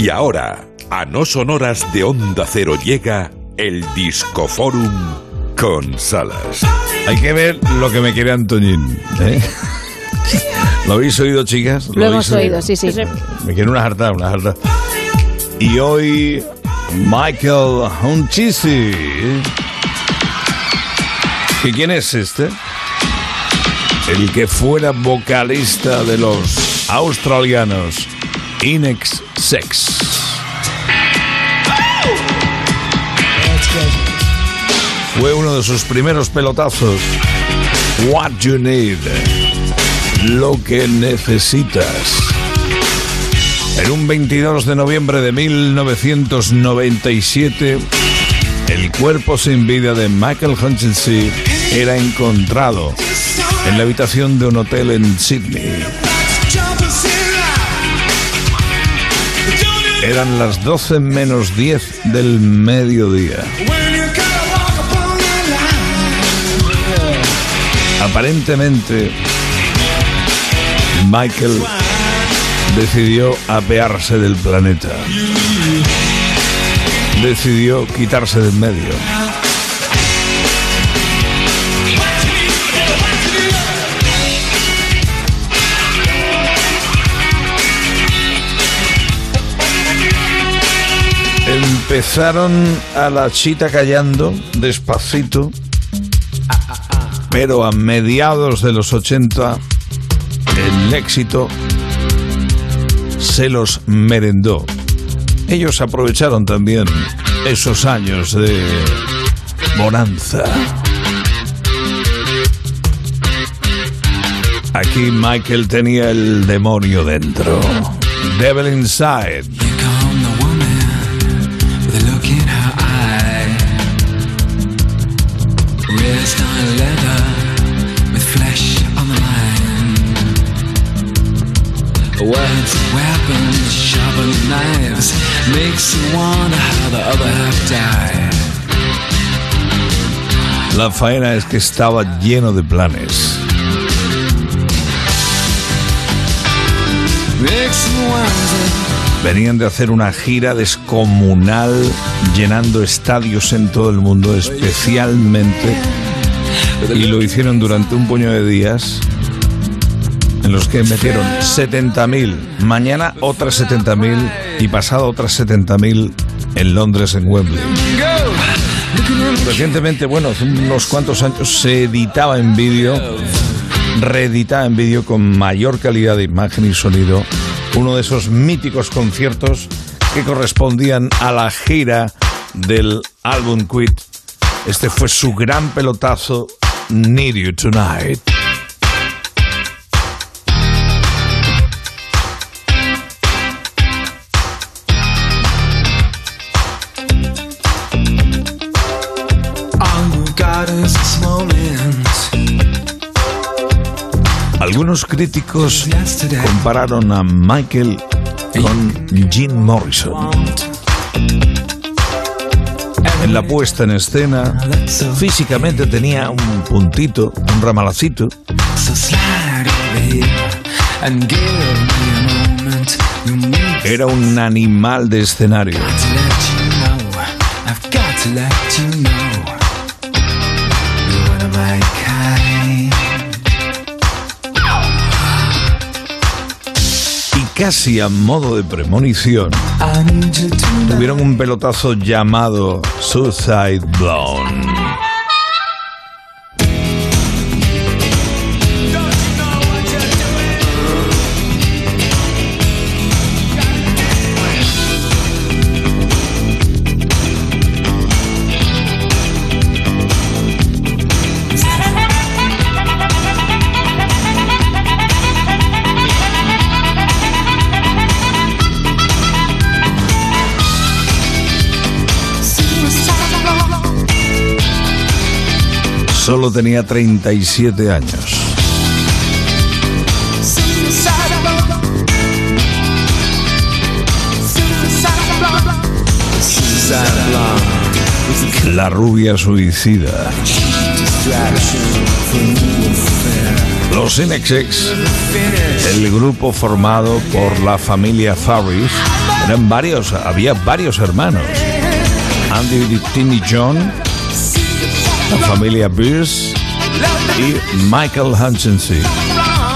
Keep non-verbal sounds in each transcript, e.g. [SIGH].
Y ahora, a no sonoras de Onda Cero llega el Discoforum con Salas. Hay que ver lo que me quiere Antoñín. ¿eh? [LAUGHS] ¿Lo habéis oído, chicas? Lo, hemos oído, sí, sí. Me quiere una harta, una harta. Y hoy, Michael Hunchisi. ¿Y quién es este? El que fuera vocalista de los australianos Inex Sex. Fue uno de sus primeros pelotazos. What you need. Lo que necesitas. En un 22 de noviembre de 1997, el cuerpo sin vida de Michael Hutchinson era encontrado en la habitación de un hotel en Sydney. Eran las 12 menos 10 del mediodía. Aparentemente, Michael decidió apearse del planeta. Decidió quitarse del medio. Empezaron a la chita callando, despacito, pero a mediados de los 80 el éxito se los merendó. Ellos aprovecharon también esos años de bonanza. Aquí Michael tenía el demonio dentro. Devil Inside. The La faena es que estaba lleno de planes. Venían de hacer una gira descomunal llenando estadios en todo el mundo, especialmente, y lo hicieron durante un puño de días en los que metieron 70.000, mañana otras 70.000 y pasado otras 70.000 en Londres, en Wembley. Recientemente, bueno, hace unos cuantos años se editaba en vídeo, reeditaba en vídeo con mayor calidad de imagen y sonido, uno de esos míticos conciertos que correspondían a la gira del álbum Quit. Este fue su gran pelotazo, Need You Tonight. Algunos críticos compararon a Michael con Jim Morrison. En la puesta en escena, físicamente tenía un puntito, un ramalacito, era un animal de escenario. Casi a modo de premonición, tuvieron un pelotazo llamado Suicide Blonde. Solo tenía 37 años. La rubia suicida. Los Inexex, el grupo formado por la familia Farris, eran varios, había varios hermanos. Andy y John, la familia Beers y Michael Hutchinson,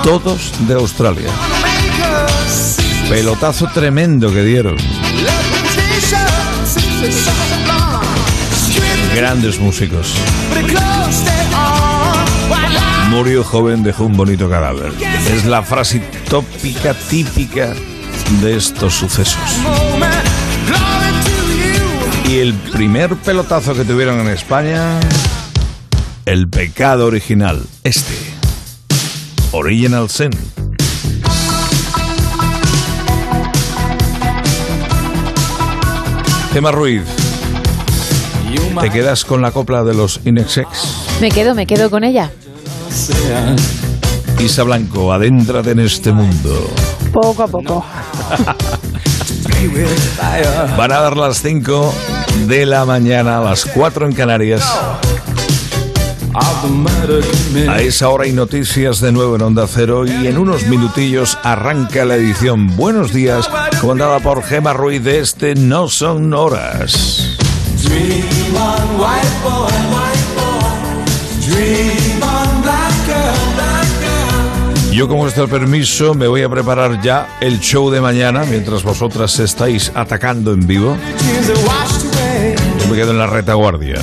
todos de Australia. Pelotazo tremendo que dieron. Grandes músicos. Murió joven, dejó un bonito cadáver. Es la frase tópica típica de estos sucesos. Y el primer pelotazo que tuvieron en España, el pecado original, este. Original Sin. Tema Ruiz. ¿Te quedas con la copla de los Inexex? Me quedo, me quedo con ella. Isa Blanco, adéntrate en este mundo. Poco a poco. Van a dar las 5 de la mañana, a las 4 en Canarias. A esa hora hay noticias de nuevo en Onda Cero y en unos minutillos arranca la edición Buenos Días, comandada por Gema Ruiz de este No Son Horas. Yo con vuestro permiso me voy a preparar ya el show de mañana mientras vosotras estáis atacando en vivo. Yo me quedo en la retaguardia.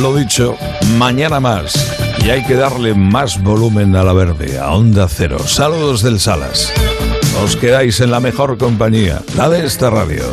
Lo dicho, mañana más. Y hay que darle más volumen a la verde, a Onda Cero. Saludos del Salas. Os quedáis en la mejor compañía, la de esta radio.